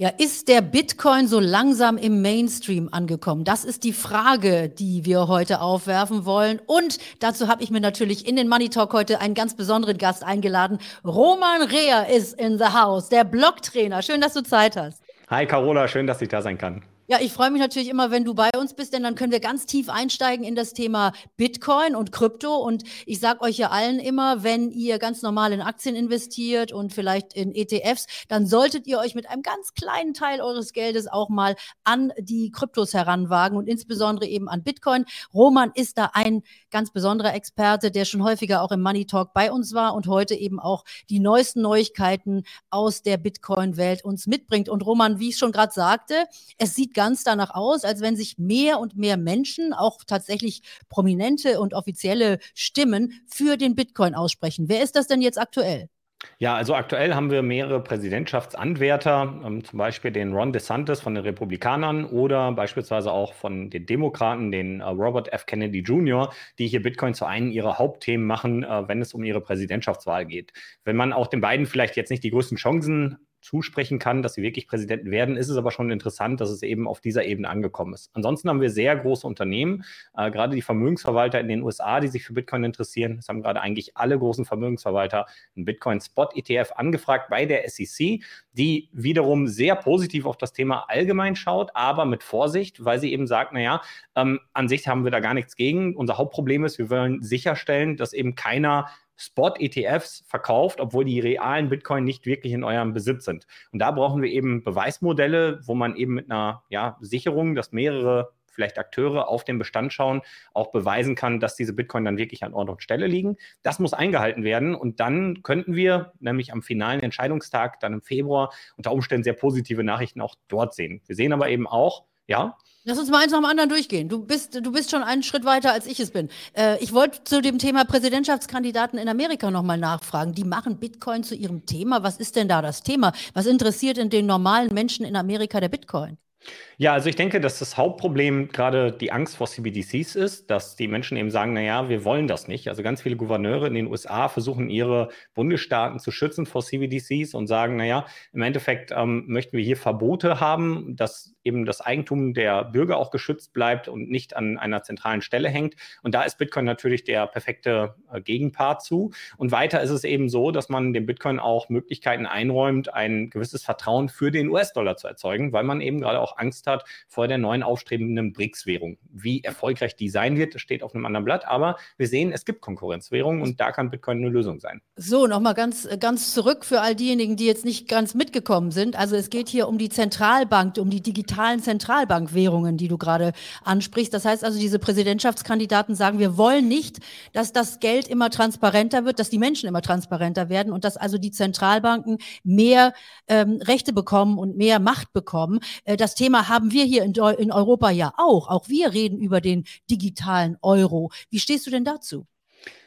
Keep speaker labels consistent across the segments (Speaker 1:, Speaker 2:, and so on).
Speaker 1: Ja, ist der Bitcoin so langsam im Mainstream angekommen? Das ist die Frage, die wir heute aufwerfen wollen. Und dazu habe ich mir natürlich in den Money Talk heute einen ganz besonderen Gast eingeladen. Roman Rea ist in the house, der Blogtrainer. Schön, dass du Zeit hast.
Speaker 2: Hi Carola, schön, dass ich da sein kann.
Speaker 1: Ja, ich freue mich natürlich immer, wenn du bei uns bist, denn dann können wir ganz tief einsteigen in das Thema Bitcoin und Krypto. Und ich sage euch ja allen immer, wenn ihr ganz normal in Aktien investiert und vielleicht in ETFs, dann solltet ihr euch mit einem ganz kleinen Teil eures Geldes auch mal an die Kryptos heranwagen und insbesondere eben an Bitcoin. Roman ist da ein ganz besonderer Experte, der schon häufiger auch im Money Talk bei uns war und heute eben auch die neuesten Neuigkeiten aus der Bitcoin-Welt uns mitbringt. Und Roman, wie ich schon gerade sagte, es sieht ganz danach aus, als wenn sich mehr und mehr Menschen, auch tatsächlich prominente und offizielle Stimmen für den Bitcoin aussprechen. Wer ist das denn jetzt aktuell?
Speaker 2: Ja, also aktuell haben wir mehrere Präsidentschaftsanwärter, ähm, zum Beispiel den Ron DeSantis von den Republikanern oder beispielsweise auch von den Demokraten, den äh, Robert F. Kennedy Jr., die hier Bitcoin zu einem ihrer Hauptthemen machen, äh, wenn es um ihre Präsidentschaftswahl geht. Wenn man auch den beiden vielleicht jetzt nicht die größten Chancen zusprechen kann, dass sie wirklich Präsidenten werden, ist es aber schon interessant, dass es eben auf dieser Ebene angekommen ist. Ansonsten haben wir sehr große Unternehmen, äh, gerade die Vermögensverwalter in den USA, die sich für Bitcoin interessieren. Es haben gerade eigentlich alle großen Vermögensverwalter einen Bitcoin-Spot-ETF angefragt bei der SEC, die wiederum sehr positiv auf das Thema allgemein schaut, aber mit Vorsicht, weil sie eben sagt, naja, ähm, an sich haben wir da gar nichts gegen. Unser Hauptproblem ist, wir wollen sicherstellen, dass eben keiner Spot-ETFs verkauft, obwohl die realen Bitcoin nicht wirklich in eurem Besitz sind. Und da brauchen wir eben Beweismodelle, wo man eben mit einer ja, Sicherung, dass mehrere vielleicht Akteure auf den Bestand schauen, auch beweisen kann, dass diese Bitcoin dann wirklich an Ort und Stelle liegen. Das muss eingehalten werden und dann könnten wir nämlich am finalen Entscheidungstag, dann im Februar, unter Umständen sehr positive Nachrichten auch dort sehen. Wir sehen aber eben auch, ja,
Speaker 1: Lass uns mal eins nach dem anderen durchgehen. Du bist, du bist schon einen Schritt weiter, als ich es bin. Äh, ich wollte zu dem Thema Präsidentschaftskandidaten in Amerika nochmal nachfragen. Die machen Bitcoin zu ihrem Thema. Was ist denn da das Thema? Was interessiert denn den normalen Menschen in Amerika der Bitcoin?
Speaker 2: Ja, also ich denke, dass das Hauptproblem gerade die Angst vor CBDCs ist, dass die Menschen eben sagen, naja, wir wollen das nicht. Also ganz viele Gouverneure in den USA versuchen ihre Bundesstaaten zu schützen vor CBDCs und sagen, naja, im Endeffekt ähm, möchten wir hier Verbote haben, dass eben das Eigentum der Bürger auch geschützt bleibt und nicht an einer zentralen Stelle hängt. Und da ist Bitcoin natürlich der perfekte äh, Gegenpart zu. Und weiter ist es eben so, dass man dem Bitcoin auch Möglichkeiten einräumt, ein gewisses Vertrauen für den US-Dollar zu erzeugen, weil man eben gerade auch Angst hat vor der neuen aufstrebenden BRICS-Währung. Wie erfolgreich die sein wird, steht auf einem anderen Blatt. Aber wir sehen, es gibt Konkurrenzwährungen und da kann Bitcoin eine Lösung sein.
Speaker 1: So, nochmal ganz, ganz zurück für all diejenigen, die jetzt nicht ganz mitgekommen sind. Also es geht hier um die Zentralbank, um die digitale digitalen Zentralbankwährungen, die du gerade ansprichst. Das heißt also, diese Präsidentschaftskandidaten sagen, wir wollen nicht, dass das Geld immer transparenter wird, dass die Menschen immer transparenter werden und dass also die Zentralbanken mehr ähm, Rechte bekommen und mehr Macht bekommen. Äh, das Thema haben wir hier in, in Europa ja auch. Auch wir reden über den digitalen Euro. Wie stehst du denn dazu?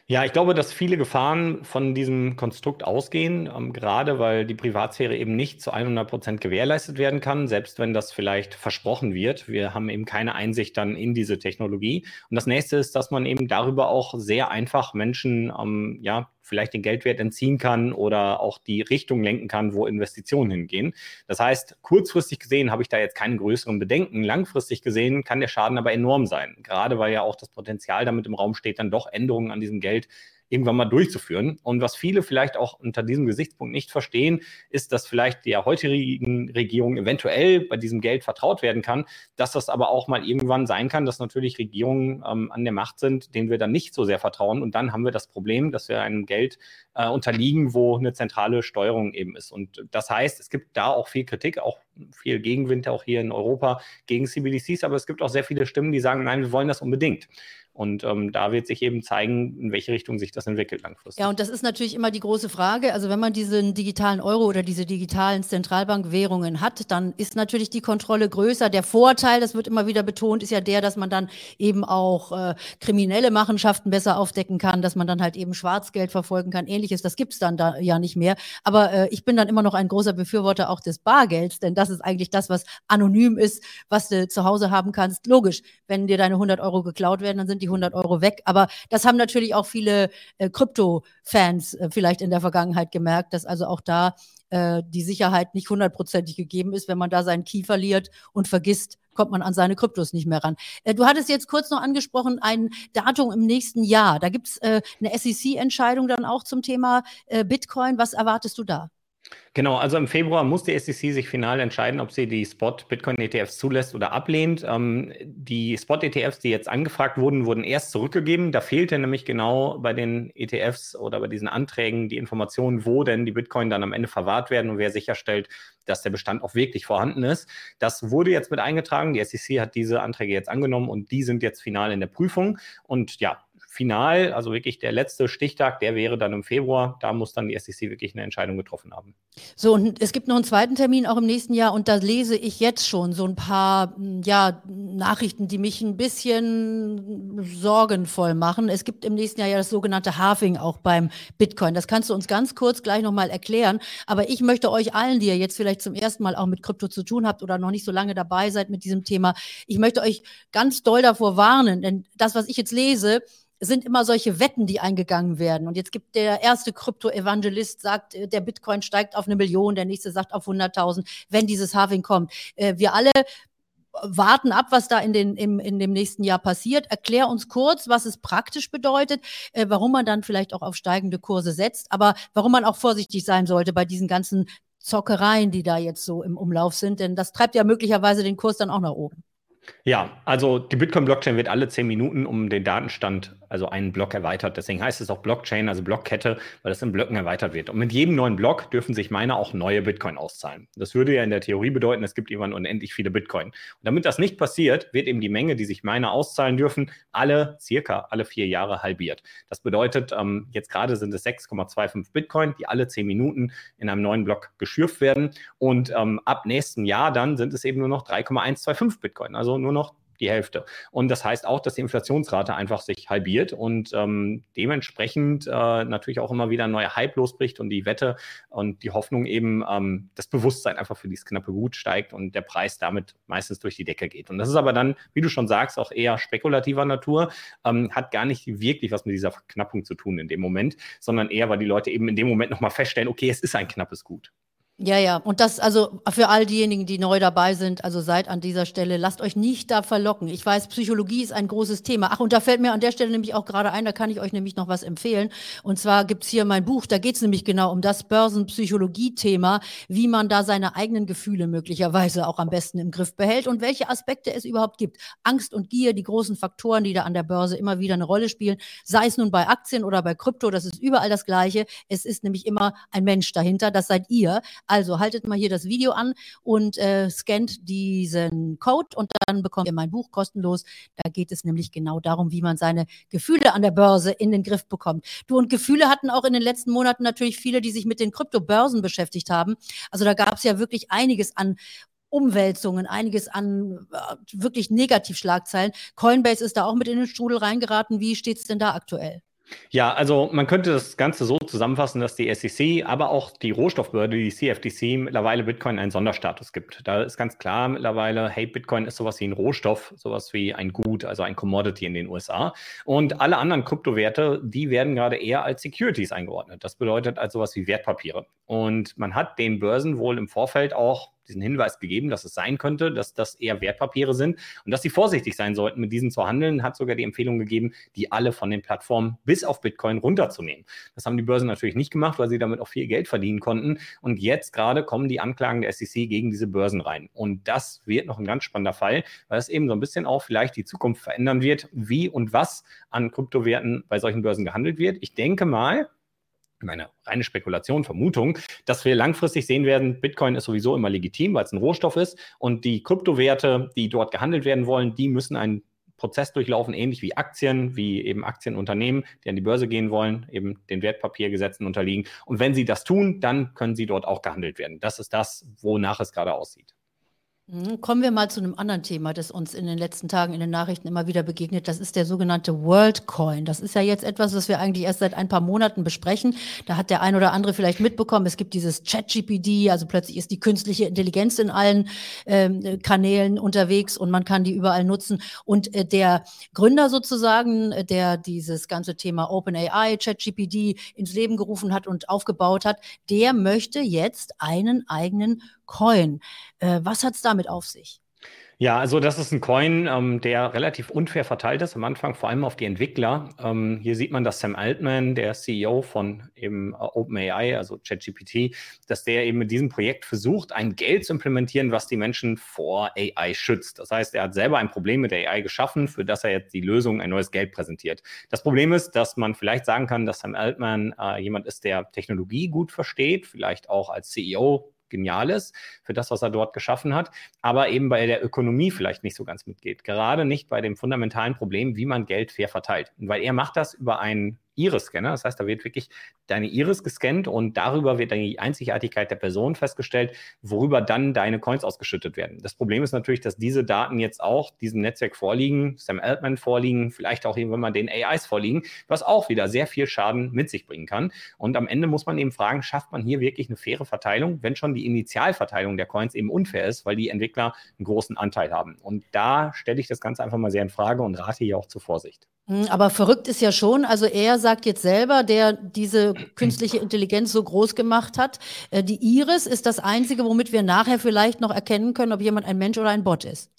Speaker 2: Ja, ich glaube, dass viele Gefahren von diesem Konstrukt ausgehen, ähm, gerade weil die Privatsphäre eben nicht zu 100 Prozent gewährleistet werden kann, selbst wenn das vielleicht versprochen wird. Wir haben eben keine Einsicht dann in diese Technologie. Und das nächste ist, dass man eben darüber auch sehr einfach Menschen ähm, ja, vielleicht den Geldwert entziehen kann oder auch die Richtung lenken kann, wo Investitionen hingehen. Das heißt, kurzfristig gesehen habe ich da jetzt keine größeren Bedenken. Langfristig gesehen kann der Schaden aber enorm sein, gerade weil ja auch das Potenzial damit im Raum steht, dann doch Änderungen an diesem Geld irgendwann mal durchzuführen. Und was viele vielleicht auch unter diesem Gesichtspunkt nicht verstehen, ist, dass vielleicht der heutigen Regierung eventuell bei diesem Geld vertraut werden kann, dass das aber auch mal irgendwann sein kann, dass natürlich Regierungen ähm, an der Macht sind, denen wir dann nicht so sehr vertrauen. Und dann haben wir das Problem, dass wir einem Geld äh, unterliegen, wo eine zentrale Steuerung eben ist. Und das heißt, es gibt da auch viel Kritik, auch viel Gegenwind auch hier in Europa gegen CBDCs, aber es gibt auch sehr viele Stimmen, die sagen, nein, wir wollen das unbedingt. Und ähm, da wird sich eben zeigen, in welche Richtung sich das entwickelt langfristig.
Speaker 1: Ja, und das ist natürlich immer die große Frage. Also wenn man diesen digitalen Euro oder diese digitalen Zentralbankwährungen hat, dann ist natürlich die Kontrolle größer. Der Vorteil, das wird immer wieder betont, ist ja der, dass man dann eben auch äh, kriminelle Machenschaften besser aufdecken kann, dass man dann halt eben Schwarzgeld verfolgen kann, ähnliches. Das gibt es dann da ja nicht mehr. Aber äh, ich bin dann immer noch ein großer Befürworter auch des Bargelds, denn das ist eigentlich das, was anonym ist, was du zu Hause haben kannst. Logisch, wenn dir deine 100 Euro geklaut werden, dann sind die 100 Euro weg. Aber das haben natürlich auch viele äh, Krypto-Fans äh, vielleicht in der Vergangenheit gemerkt, dass also auch da äh, die Sicherheit nicht hundertprozentig gegeben ist. Wenn man da seinen Key verliert und vergisst, kommt man an seine Kryptos nicht mehr ran. Äh, du hattest jetzt kurz noch angesprochen, ein Datum im nächsten Jahr. Da gibt es äh, eine SEC-Entscheidung dann auch zum Thema äh, Bitcoin. Was erwartest du da?
Speaker 2: Genau, also im Februar muss die SEC sich final entscheiden, ob sie die Spot-Bitcoin-ETFs zulässt oder ablehnt. Ähm, die Spot-ETFs, die jetzt angefragt wurden, wurden erst zurückgegeben. Da fehlte nämlich genau bei den ETFs oder bei diesen Anträgen die Information, wo denn die Bitcoin dann am Ende verwahrt werden und wer sicherstellt, dass der Bestand auch wirklich vorhanden ist. Das wurde jetzt mit eingetragen. Die SEC hat diese Anträge jetzt angenommen und die sind jetzt final in der Prüfung. Und ja, final, also wirklich der letzte Stichtag, der wäre dann im Februar. Da muss dann die SEC wirklich eine Entscheidung getroffen haben.
Speaker 1: So, und es gibt noch einen zweiten Termin auch im nächsten Jahr und da lese ich jetzt schon so ein paar hm, ja, Nachrichten, die mich ein bisschen sorgenvoll machen. Es gibt im nächsten Jahr ja das sogenannte Halving auch beim Bitcoin. Das kannst du uns ganz kurz gleich nochmal erklären. Aber ich möchte euch allen, die ihr jetzt vielleicht zum ersten Mal auch mit Krypto zu tun habt oder noch nicht so lange dabei seid mit diesem Thema, ich möchte euch ganz doll davor warnen, denn das, was ich jetzt lese, sind immer solche Wetten, die eingegangen werden. Und jetzt gibt der erste Krypto-Evangelist, sagt, äh, der Bitcoin steigt auf eine Million, der nächste sagt auf 100.000, wenn dieses Halving kommt. Äh, wir alle warten ab, was da in, den, im, in dem nächsten Jahr passiert. Erklär uns kurz, was es praktisch bedeutet, äh, warum man dann vielleicht auch auf steigende Kurse setzt, aber warum man auch vorsichtig sein sollte bei diesen ganzen Zockereien, die da jetzt so im Umlauf sind, denn das treibt ja möglicherweise den Kurs dann auch nach oben.
Speaker 2: Ja, also die Bitcoin-Blockchain wird alle zehn Minuten um den Datenstand, also einen Block erweitert. Deswegen heißt es auch Blockchain, also Blockkette, weil das in Blöcken erweitert wird. Und mit jedem neuen Block dürfen sich Miner auch neue Bitcoin auszahlen. Das würde ja in der Theorie bedeuten, es gibt irgendwann unendlich viele Bitcoin. Und damit das nicht passiert, wird eben die Menge, die sich Miner auszahlen dürfen, alle circa alle vier Jahre halbiert. Das bedeutet, ähm, jetzt gerade sind es 6,25 Bitcoin, die alle zehn Minuten in einem neuen Block geschürft werden. Und ähm, ab nächsten Jahr dann sind es eben nur noch 3,125 Bitcoin. Also nur noch die Hälfte. Und das heißt auch, dass die Inflationsrate einfach sich halbiert und ähm, dementsprechend äh, natürlich auch immer wieder ein neuer Hype losbricht und die Wette und die Hoffnung eben, ähm, das Bewusstsein einfach für dieses knappe Gut steigt und der Preis damit meistens durch die Decke geht. Und das ist aber dann, wie du schon sagst, auch eher spekulativer Natur, ähm, hat gar nicht wirklich was mit dieser Verknappung zu tun in dem Moment, sondern eher, weil die Leute eben in dem Moment nochmal feststellen, okay, es ist ein knappes Gut.
Speaker 1: Ja, ja. Und das, also für all diejenigen, die neu dabei sind, also seid an dieser Stelle, lasst euch nicht da verlocken. Ich weiß, Psychologie ist ein großes Thema. Ach, und da fällt mir an der Stelle nämlich auch gerade ein, da kann ich euch nämlich noch was empfehlen. Und zwar gibt's hier mein Buch, da geht's nämlich genau um das Börsenpsychologie-Thema, wie man da seine eigenen Gefühle möglicherweise auch am besten im Griff behält und welche Aspekte es überhaupt gibt. Angst und Gier, die großen Faktoren, die da an der Börse immer wieder eine Rolle spielen, sei es nun bei Aktien oder bei Krypto, das ist überall das Gleiche. Es ist nämlich immer ein Mensch dahinter, das seid ihr. Also haltet mal hier das Video an und äh, scannt diesen Code und dann bekommt ihr mein Buch kostenlos. Da geht es nämlich genau darum, wie man seine Gefühle an der Börse in den Griff bekommt. Du und Gefühle hatten auch in den letzten Monaten natürlich viele, die sich mit den Kryptobörsen beschäftigt haben. Also da gab es ja wirklich einiges an Umwälzungen, einiges an äh, wirklich Negativschlagzeilen. Coinbase ist da auch mit in den Strudel reingeraten. Wie steht es denn da aktuell?
Speaker 2: Ja, also man könnte das Ganze so zusammenfassen, dass die SEC, aber auch die Rohstoffbehörde, die CFTC, mittlerweile Bitcoin einen Sonderstatus gibt. Da ist ganz klar mittlerweile, hey, Bitcoin ist sowas wie ein Rohstoff, sowas wie ein Gut, also ein Commodity in den USA. Und alle anderen Kryptowerte, die werden gerade eher als Securities eingeordnet. Das bedeutet als sowas wie Wertpapiere. Und man hat den Börsen wohl im Vorfeld auch diesen Hinweis gegeben, dass es sein könnte, dass das eher Wertpapiere sind und dass sie vorsichtig sein sollten, mit diesen zu handeln, hat sogar die Empfehlung gegeben, die alle von den Plattformen bis auf Bitcoin runterzunehmen. Das haben die Börsen natürlich nicht gemacht, weil sie damit auch viel Geld verdienen konnten. Und jetzt gerade kommen die Anklagen der SEC gegen diese Börsen rein. Und das wird noch ein ganz spannender Fall, weil es eben so ein bisschen auch vielleicht die Zukunft verändern wird, wie und was an Kryptowerten bei solchen Börsen gehandelt wird. Ich denke mal, meine reine Spekulation, Vermutung, dass wir langfristig sehen werden, Bitcoin ist sowieso immer legitim, weil es ein Rohstoff ist und die Kryptowerte, die dort gehandelt werden wollen, die müssen einen Prozess durchlaufen, ähnlich wie Aktien, wie eben Aktienunternehmen, die an die Börse gehen wollen, eben den Wertpapiergesetzen unterliegen. Und wenn sie das tun, dann können sie dort auch gehandelt werden. Das ist das, wonach es gerade aussieht.
Speaker 1: Mhm, kommen wir mal zu einem anderen Thema, das uns in den letzten Tagen in den Nachrichten immer wieder begegnet. Das ist der sogenannte WorldCoin. Das ist ja jetzt etwas, was wir eigentlich erst seit ein paar Monaten besprechen. Da hat der ein oder andere vielleicht mitbekommen, es gibt dieses ChatGPD, also plötzlich ist die künstliche Intelligenz in allen ähm, Kanälen unterwegs und man kann die überall nutzen. Und äh, der Gründer sozusagen, äh, der dieses ganze Thema OpenAI, ChatGPD ins Leben gerufen hat und aufgebaut hat, der möchte jetzt einen eigenen Coin. Äh, was hat es damit auf sich?
Speaker 2: Ja, also das ist ein Coin, ähm, der relativ unfair verteilt ist am Anfang, vor allem auf die Entwickler. Ähm, hier sieht man, dass Sam Altman, der CEO von eben äh, OpenAI, also ChatGPT, dass der eben mit diesem Projekt versucht, ein Geld zu implementieren, was die Menschen vor AI schützt. Das heißt, er hat selber ein Problem mit AI geschaffen, für das er jetzt die Lösung, ein neues Geld präsentiert. Das Problem ist, dass man vielleicht sagen kann, dass Sam Altman äh, jemand ist, der Technologie gut versteht, vielleicht auch als CEO Geniales für das, was er dort geschaffen hat, aber eben bei der Ökonomie vielleicht nicht so ganz mitgeht. Gerade nicht bei dem fundamentalen Problem, wie man Geld fair verteilt. Weil er macht das über einen Iris-Scanner. Das heißt, da wird wirklich deine Iris gescannt und darüber wird dann die Einzigartigkeit der Person festgestellt, worüber dann deine Coins ausgeschüttet werden. Das Problem ist natürlich, dass diese Daten jetzt auch diesem Netzwerk vorliegen, Sam Altman vorliegen, vielleicht auch irgendwann mal den AIs vorliegen, was auch wieder sehr viel Schaden mit sich bringen kann. Und am Ende muss man eben fragen, schafft man hier wirklich eine faire Verteilung, wenn schon die Initialverteilung der Coins eben unfair ist, weil die Entwickler einen großen Anteil haben. Und da stelle ich das Ganze einfach mal sehr in Frage und rate hier auch zur Vorsicht.
Speaker 1: Hm, aber verrückt ist ja schon, also er sagt jetzt selber, der diese künstliche Intelligenz so groß gemacht hat, äh, die Iris ist das Einzige, womit wir nachher vielleicht noch erkennen können, ob jemand ein Mensch oder ein Bot ist.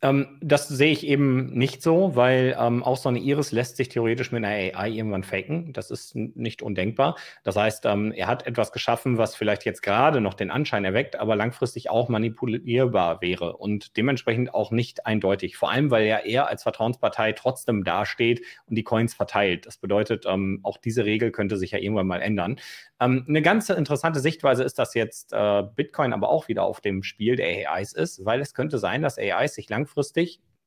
Speaker 2: Ähm, das sehe ich eben nicht so, weil ähm, auch so eine Iris lässt sich theoretisch mit einer AI irgendwann faken. Das ist nicht undenkbar. Das heißt, ähm, er hat etwas geschaffen, was vielleicht jetzt gerade noch den Anschein erweckt, aber langfristig auch manipulierbar wäre und dementsprechend auch nicht eindeutig. Vor allem, weil er eher als Vertrauenspartei trotzdem dasteht und die Coins verteilt. Das bedeutet, ähm, auch diese Regel könnte sich ja irgendwann mal ändern. Ähm, eine ganz interessante Sichtweise ist, dass jetzt äh, Bitcoin aber auch wieder auf dem Spiel der AIs ist, weil es könnte sein, dass AIs sich langfristig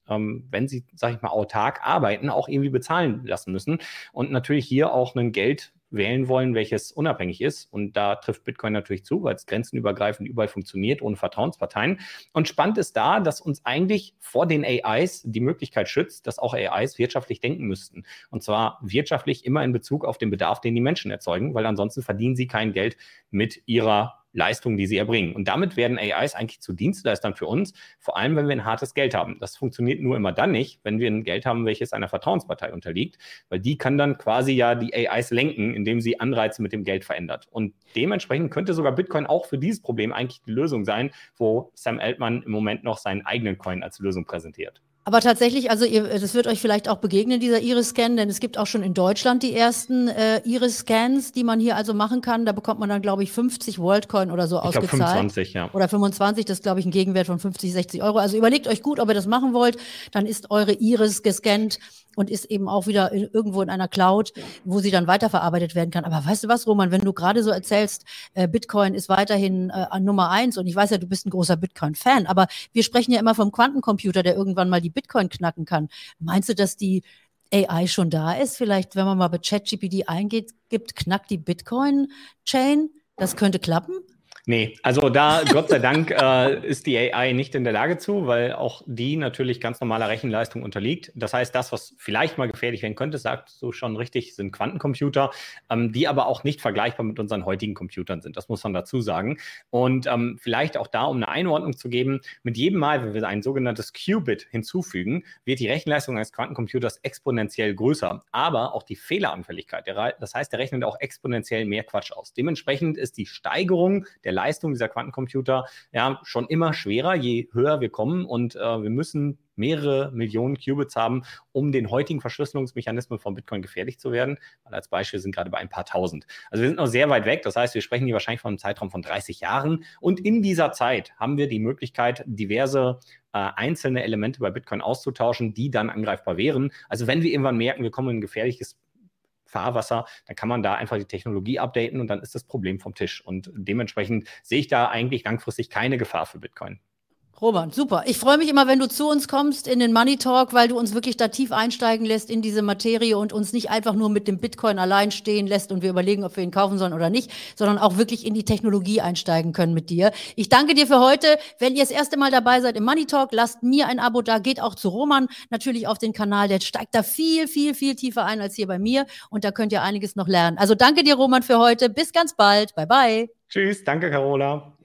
Speaker 2: ähm, wenn sie, sag ich mal, autark arbeiten, auch irgendwie bezahlen lassen müssen und natürlich hier auch ein Geld wählen wollen, welches unabhängig ist. Und da trifft Bitcoin natürlich zu, weil es grenzenübergreifend überall funktioniert, ohne Vertrauensparteien. Und spannend ist da, dass uns eigentlich vor den AIs die Möglichkeit schützt, dass auch AIs wirtschaftlich denken müssten. Und zwar wirtschaftlich immer in Bezug auf den Bedarf, den die Menschen erzeugen, weil ansonsten verdienen sie kein Geld mit ihrer Leistungen, die sie erbringen. Und damit werden AIs eigentlich zu Dienstleistern für uns, vor allem wenn wir ein hartes Geld haben. Das funktioniert nur immer dann nicht, wenn wir ein Geld haben, welches einer Vertrauenspartei unterliegt, weil die kann dann quasi ja die AIs lenken, indem sie Anreize mit dem Geld verändert. Und dementsprechend könnte sogar Bitcoin auch für dieses Problem eigentlich die Lösung sein, wo Sam Altman im Moment noch seinen eigenen Coin als Lösung präsentiert.
Speaker 1: Aber tatsächlich, also ihr, das wird euch vielleicht auch begegnen, dieser Iris-Scan, denn es gibt auch schon in Deutschland die ersten äh, Iris-Scans, die man hier also machen kann. Da bekommt man dann, glaube ich, 50 Worldcoin oder so ich ausgezahlt. 25, ja. Oder 25, das ist, glaube ich, ein Gegenwert von 50, 60 Euro. Also überlegt euch gut, ob ihr das machen wollt. Dann ist eure Iris gescannt und ist eben auch wieder in, irgendwo in einer Cloud, wo sie dann weiterverarbeitet werden kann. Aber weißt du was, Roman, wenn du gerade so erzählst, äh, Bitcoin ist weiterhin äh, an Nummer eins und ich weiß ja, du bist ein großer Bitcoin-Fan, aber wir sprechen ja immer vom Quantencomputer, der irgendwann mal die Bitcoin knacken kann. Meinst du, dass die AI schon da ist? Vielleicht, wenn man mal bei ChatGPT eingeht, gibt, knackt die Bitcoin-Chain? Das könnte klappen?
Speaker 2: Nee, also da, Gott sei Dank, äh, ist die AI nicht in der Lage zu, weil auch die natürlich ganz normaler Rechenleistung unterliegt. Das heißt, das, was vielleicht mal gefährlich werden könnte, sagst du schon richtig, sind Quantencomputer, ähm, die aber auch nicht vergleichbar mit unseren heutigen Computern sind. Das muss man dazu sagen. Und ähm, vielleicht auch da, um eine Einordnung zu geben, mit jedem Mal, wenn wir ein sogenanntes Qubit hinzufügen, wird die Rechenleistung eines Quantencomputers exponentiell größer, aber auch die Fehleranfälligkeit. Das heißt, der rechnet auch exponentiell mehr Quatsch aus. Dementsprechend ist die Steigerung der der Leistung dieser Quantencomputer ja schon immer schwerer, je höher wir kommen. Und äh, wir müssen mehrere Millionen Qubits haben, um den heutigen Verschlüsselungsmechanismen von Bitcoin gefährlich zu werden. Weil als Beispiel sind gerade bei ein paar tausend. Also wir sind noch sehr weit weg. Das heißt, wir sprechen hier wahrscheinlich von einem Zeitraum von 30 Jahren. Und in dieser Zeit haben wir die Möglichkeit, diverse äh, einzelne Elemente bei Bitcoin auszutauschen, die dann angreifbar wären. Also wenn wir irgendwann merken, wir kommen in ein gefährliches Fahrwasser, dann kann man da einfach die Technologie updaten und dann ist das Problem vom Tisch. Und dementsprechend sehe ich da eigentlich langfristig keine Gefahr für Bitcoin.
Speaker 1: Roman, super. Ich freue mich immer, wenn du zu uns kommst in den Money Talk, weil du uns wirklich da tief einsteigen lässt in diese Materie und uns nicht einfach nur mit dem Bitcoin allein stehen lässt und wir überlegen, ob wir ihn kaufen sollen oder nicht, sondern auch wirklich in die Technologie einsteigen können mit dir. Ich danke dir für heute. Wenn ihr das erste Mal dabei seid im Money Talk, lasst mir ein Abo da, geht auch zu Roman natürlich auf den Kanal. Der steigt da viel, viel, viel tiefer ein als hier bei mir und da könnt ihr einiges noch lernen. Also danke dir, Roman, für heute. Bis ganz bald. Bye, bye.
Speaker 2: Tschüss. Danke, Carola.